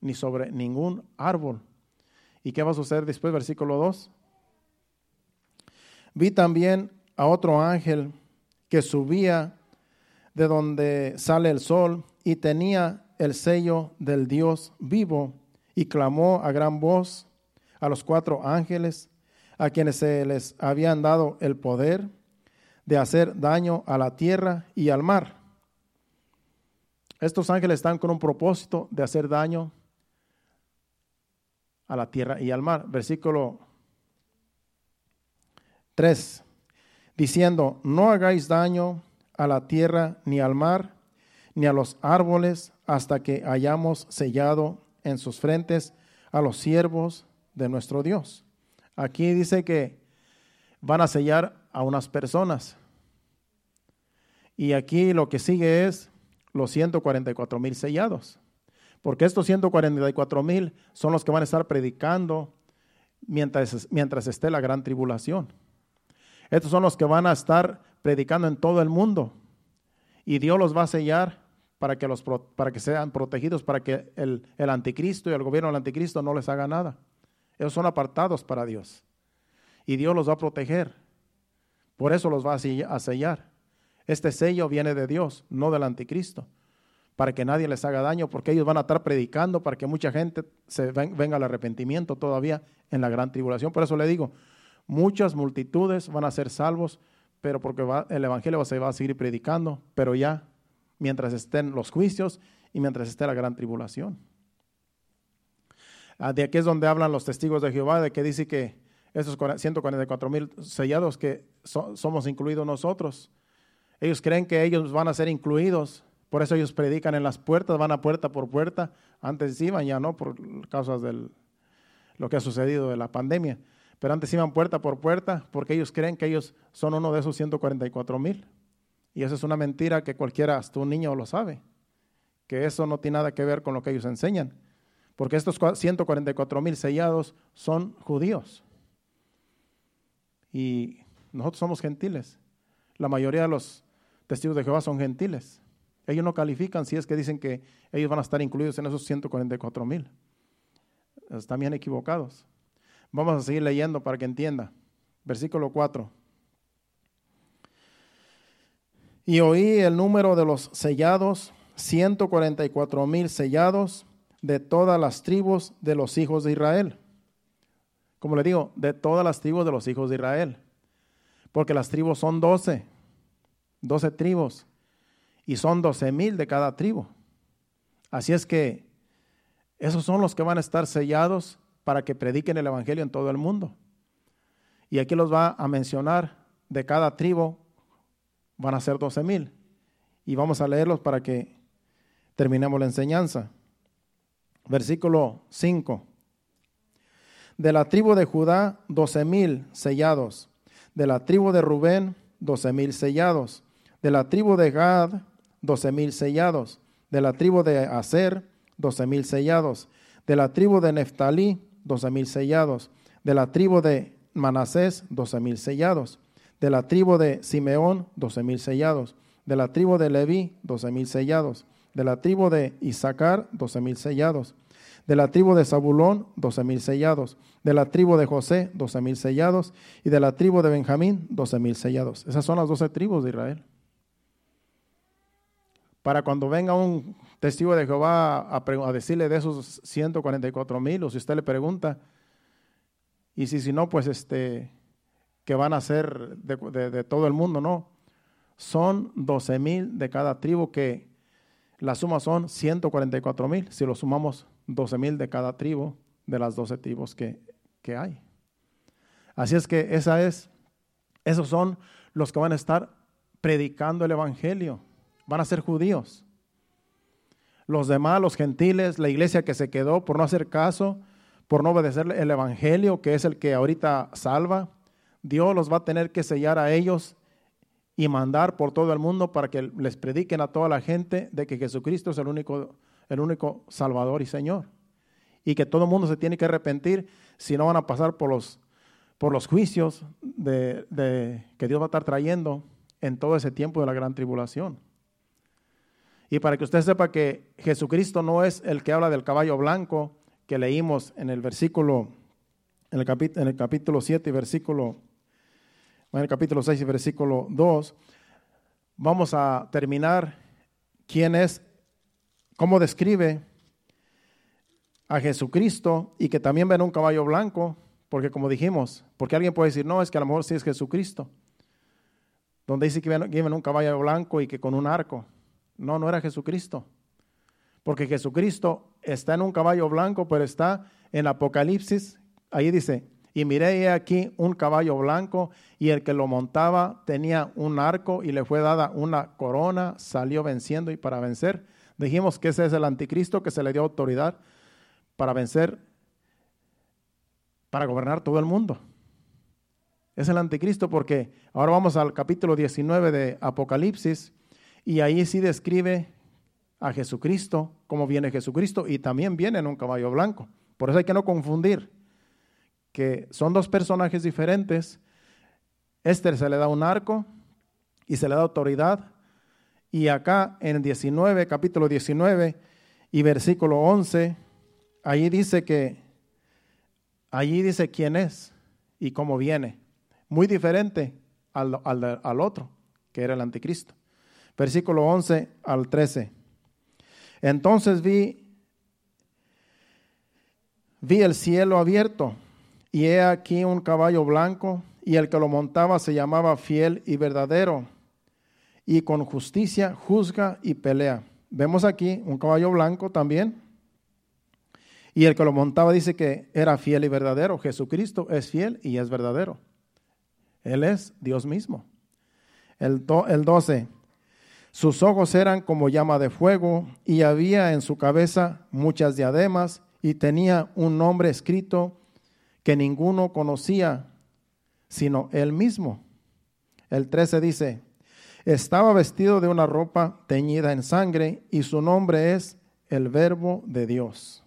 ni sobre ningún árbol. ¿Y qué va a suceder después? Versículo 2. Vi también a otro ángel que subía de donde sale el sol y tenía el sello del Dios vivo y clamó a gran voz a los cuatro ángeles a quienes se les habían dado el poder de hacer daño a la tierra y al mar. Estos ángeles están con un propósito de hacer daño a la tierra y al mar. Versículo 3, diciendo, no hagáis daño a la tierra ni al mar, ni a los árboles, hasta que hayamos sellado en sus frentes a los siervos de nuestro Dios. Aquí dice que van a sellar a unas personas. Y aquí lo que sigue es los 144 mil sellados. Porque estos 144 mil son los que van a estar predicando mientras, mientras esté la gran tribulación. Estos son los que van a estar predicando en todo el mundo. Y Dios los va a sellar para que, los, para que sean protegidos, para que el, el anticristo y el gobierno del anticristo no les haga nada. Ellos son apartados para Dios. Y Dios los va a proteger. Por eso los va a sellar. Este sello viene de Dios, no del anticristo. Para que nadie les haga daño, porque ellos van a estar predicando para que mucha gente se venga al arrepentimiento todavía en la gran tribulación. Por eso le digo, muchas multitudes van a ser salvos, pero porque el Evangelio se va a seguir predicando, pero ya mientras estén los juicios y mientras esté la gran tribulación. Ah, de aquí es donde hablan los testigos de Jehová, de que dice que esos 144 mil sellados que somos incluidos nosotros. Ellos creen que ellos van a ser incluidos, por eso ellos predican en las puertas, van a puerta por puerta. Antes iban, ya no, por causas de lo que ha sucedido de la pandemia. Pero antes iban puerta por puerta porque ellos creen que ellos son uno de esos 144 mil. Y eso es una mentira que cualquiera, hasta un niño lo sabe, que eso no tiene nada que ver con lo que ellos enseñan porque estos 144 mil sellados son judíos. Y nosotros somos gentiles. La mayoría de los testigos de Jehová son gentiles. Ellos no califican si es que dicen que ellos van a estar incluidos en esos 144 mil. Están bien equivocados. Vamos a seguir leyendo para que entienda. Versículo 4. Y oí el número de los sellados, 144 mil sellados de todas las tribus de los hijos de Israel. Como le digo, de todas las tribus de los hijos de Israel. Porque las tribus son doce, doce tribus, y son doce mil de cada tribu. Así es que esos son los que van a estar sellados para que prediquen el Evangelio en todo el mundo. Y aquí los va a mencionar de cada tribu, van a ser doce mil. Y vamos a leerlos para que terminemos la enseñanza versículo 5. De la tribu de Judá, doce mil sellados. De la tribu de Rubén, doce mil sellados. De la tribu de Gad, doce mil sellados. De la tribu de Aser, doce mil sellados. De la tribu de Neftalí, doce mil sellados. De la tribu de Manasés, doce mil sellados. De la tribu de Simeón, doce mil sellados. De la tribu de Leví, doce mil sellados de la tribu de Isaacar, doce mil sellados. De la tribu de Zabulón, doce mil sellados. De la tribu de José, doce mil sellados. Y de la tribu de Benjamín, doce mil sellados. Esas son las doce tribus de Israel. para cuando venga un testigo de Jehová a, decirle de esos 144 mil, o si usted le pregunta, y si, si no, pues este, que van a ser de, todo el mundo, no. Son 12 mil de cada tribu que la suma son 144 mil, si lo sumamos 12 mil de cada tribu, de las 12 tribus que, que hay. Así es que esa es, esos son los que van a estar predicando el Evangelio van a ser judíos. Los demás, los gentiles, la iglesia que se quedó por no hacer caso, por no obedecer el Evangelio, que es el que ahorita salva, Dios los va a tener que sellar a ellos y mandar por todo el mundo para que les prediquen a toda la gente de que Jesucristo es el único, el único Salvador y Señor. Y que todo el mundo se tiene que arrepentir si no van a pasar por los, por los juicios de, que Dios va a estar trayendo en todo ese tiempo de la gran tribulación. Y para que usted sepa que Jesucristo no es el que habla del caballo blanco que leímos en el versículo, en el, capítulo, en el capítulo 7 y versículo, en el capítulo 6 y versículo 2, vamos a terminar quién es, cómo describe a Jesucristo y que también ven un caballo blanco, porque como dijimos, porque alguien puede decir, no, es que a lo mejor sí es Jesucristo, donde dice que ven un caballo blanco y que con un arco. No, no era Jesucristo. Porque Jesucristo está en un caballo blanco, pero está en Apocalipsis. Ahí dice, y miré aquí un caballo blanco y el que lo montaba tenía un arco y le fue dada una corona, salió venciendo y para vencer. Dijimos que ese es el anticristo que se le dio autoridad para vencer, para gobernar todo el mundo. Es el anticristo porque ahora vamos al capítulo 19 de Apocalipsis y ahí sí describe a Jesucristo, cómo viene Jesucristo, y también viene en un caballo blanco. Por eso hay que no confundir que son dos personajes diferentes. Este se le da un arco y se le da autoridad. Y acá en 19, capítulo 19 y versículo 11, allí dice que, allí dice quién es y cómo viene. Muy diferente al, al otro, que era el anticristo versículo 11 al 13. Entonces vi, vi el cielo abierto y he aquí un caballo blanco y el que lo montaba se llamaba fiel y verdadero y con justicia juzga y pelea. Vemos aquí un caballo blanco también. Y el que lo montaba dice que era fiel y verdadero. Jesucristo es fiel y es verdadero. Él es Dios mismo. El, el 12. Sus ojos eran como llama de fuego y había en su cabeza muchas diademas y tenía un nombre escrito que ninguno conocía sino él mismo. El 13 dice, estaba vestido de una ropa teñida en sangre y su nombre es el verbo de Dios.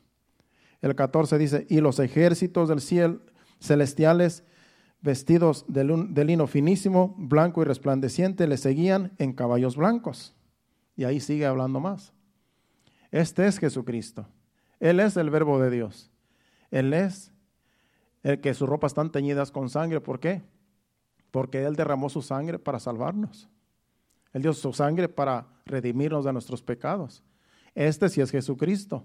El 14 dice, y los ejércitos del cielo celestiales vestidos de, lino finísimo, blanco y resplandeciente, le seguían en caballos blancos. Y ahí sigue hablando más. Este es Jesucristo. Él es el verbo de Dios. Él es el que sus ropas están teñidas con sangre. ¿Por qué? Porque Él derramó su sangre para salvarnos. Él dio su sangre para redimirnos de nuestros pecados. Este sí es Jesucristo.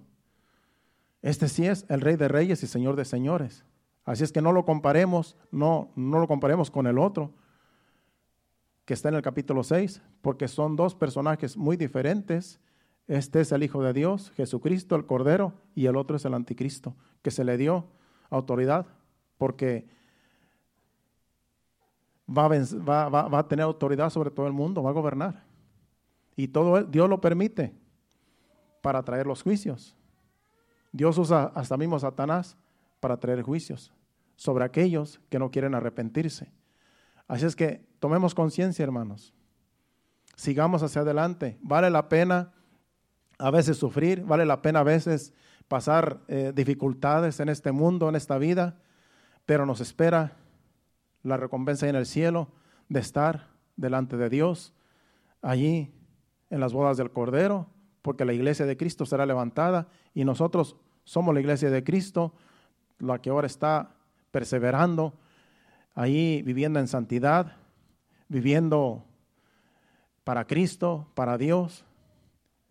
Este sí es el Rey de Reyes y Señor de Señores. Así es que no lo comparemos, no, no lo comparemos con el otro que está en el capítulo 6, porque son dos personajes muy diferentes. Este es el Hijo de Dios, Jesucristo, el Cordero, y el otro es el Anticristo, que se le dio autoridad porque va a, va a tener autoridad sobre todo el mundo, va a gobernar. Y todo Dios lo permite para traer los juicios. Dios usa hasta mismo Satanás para traer juicios sobre aquellos que no quieren arrepentirse. Así es que tomemos conciencia, hermanos. Sigamos hacia adelante. Vale la pena a veces sufrir, vale la pena a veces pasar eh, dificultades en este mundo, en esta vida, pero nos espera la recompensa en el cielo de estar delante de Dios, allí en las bodas del Cordero, porque la iglesia de Cristo será levantada y nosotros somos la iglesia de Cristo, la que ahora está perseverando, ahí viviendo en santidad, viviendo para Cristo, para Dios.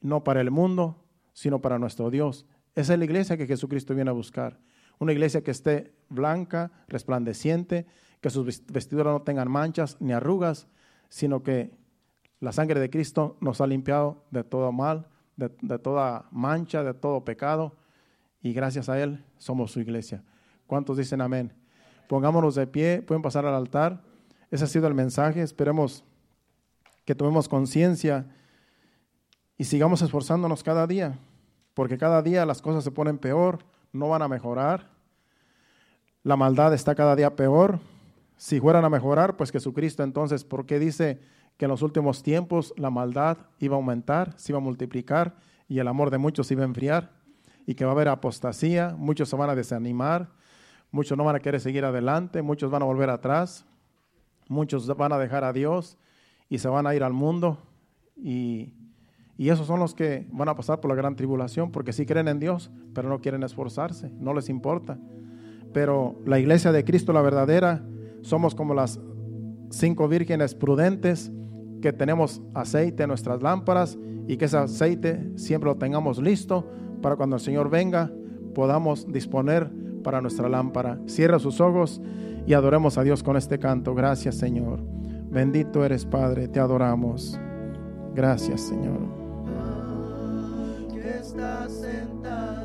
no para el mundo, sino para nuestro Dios. Esa es la iglesia que Jesucristo viene a buscar. Una iglesia que esté blanca, resplandeciente, que sus vestiduras no tengan manchas ni arrugas, sino que la sangre de Cristo nos ha limpiado de todo mal, de, toda mancha, de todo pecado, y gracias a Él somos su iglesia. ¿Cuántos dicen amén? Pongámonos de pie, pueden pasar al altar. Ese ha sido el mensaje. Esperemos que tomemos conciencia y sigamos esforzándonos cada día, porque cada día las cosas se ponen peor, no van a mejorar. La maldad está cada día peor. Si fueran a mejorar, pues Jesucristo entonces, ¿por qué dice que en los últimos tiempos la maldad iba a aumentar, se iba a multiplicar y el amor de muchos iba a enfriar? Y que va a haber apostasía, muchos se van a desanimar, muchos no van a querer seguir adelante, muchos van a volver atrás, muchos van a dejar a Dios y se van a ir al mundo y y esos son los que van a pasar por la gran tribulación, porque sí creen en Dios, pero no quieren esforzarse, no les importa. Pero la iglesia de Cristo, la verdadera, somos como las cinco vírgenes prudentes que tenemos aceite en nuestras lámparas y que ese aceite siempre lo tengamos listo para cuando el Señor venga podamos disponer para nuestra lámpara. Cierra sus ojos y adoremos a Dios con este canto. Gracias Señor. Bendito eres Padre, te adoramos. Gracias Señor está sentado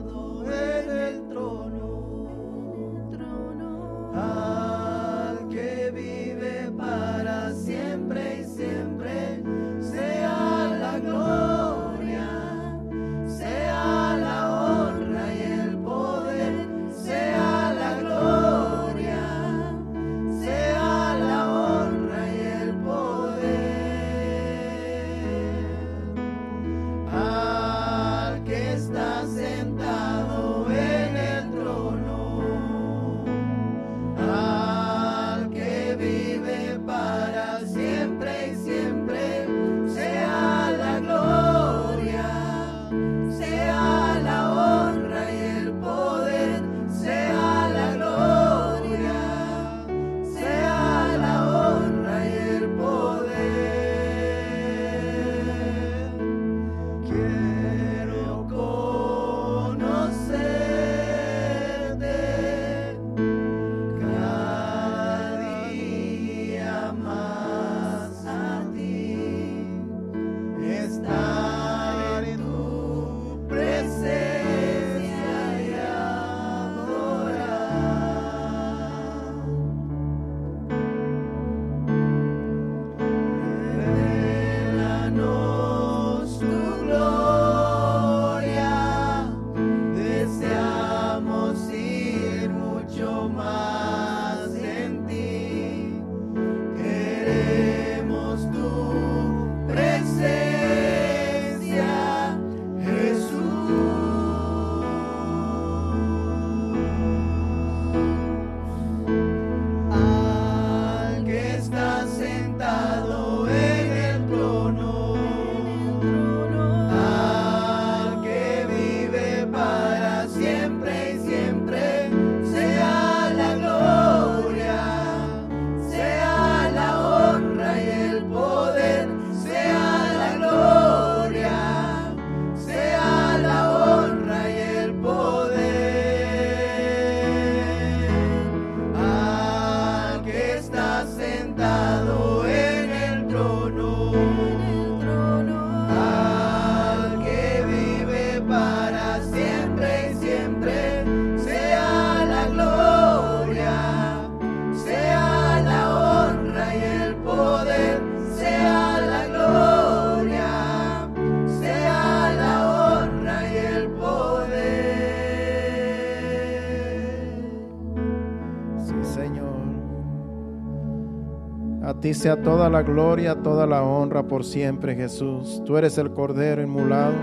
ti sea toda la gloria, toda la honra por siempre, Jesús. Tú eres el Cordero inmulado.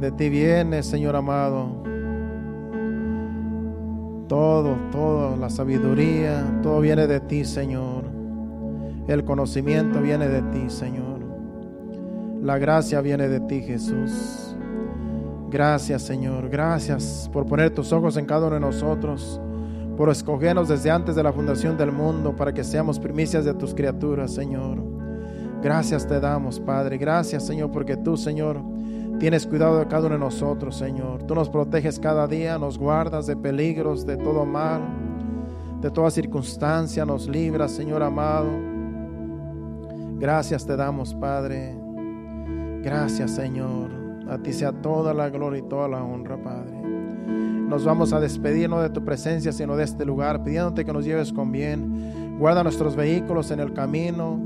De ti viene, Señor amado. Todo, todo, la sabiduría, todo viene de ti, Señor. El conocimiento viene de ti, Señor. La gracia viene de ti, Jesús. Gracias, Señor. Gracias por poner tus ojos en cada uno de nosotros por escogernos desde antes de la fundación del mundo para que seamos primicias de tus criaturas, Señor. Gracias te damos, Padre. Gracias, Señor, porque tú, Señor, tienes cuidado de cada uno de nosotros, Señor. Tú nos proteges cada día, nos guardas de peligros, de todo mal, de toda circunstancia, nos libras, Señor amado. Gracias te damos, Padre. Gracias, Señor. A ti sea toda la gloria y toda la honra, Padre. Nos vamos a despedir no de tu presencia, sino de este lugar, pidiéndote que nos lleves con bien. Guarda nuestros vehículos en el camino.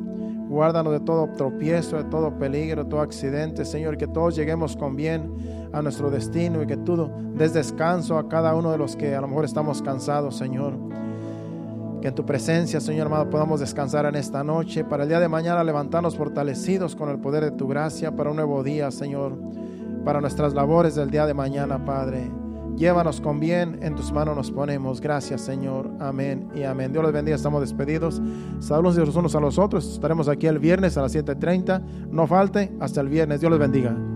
Guárdanos de todo tropiezo, de todo peligro, de todo accidente, Señor, que todos lleguemos con bien a nuestro destino y que tú des descanso a cada uno de los que a lo mejor estamos cansados, Señor. Que en tu presencia, Señor amado, podamos descansar en esta noche, para el día de mañana levantarnos fortalecidos con el poder de tu gracia para un nuevo día, Señor, para nuestras labores del día de mañana, Padre. Llévanos con bien, en tus manos nos ponemos. Gracias, Señor. Amén y amén. Dios les bendiga, estamos despedidos. Saludos los unos a los otros. Estaremos aquí el viernes a las 7:30. No falte, hasta el viernes. Dios les bendiga.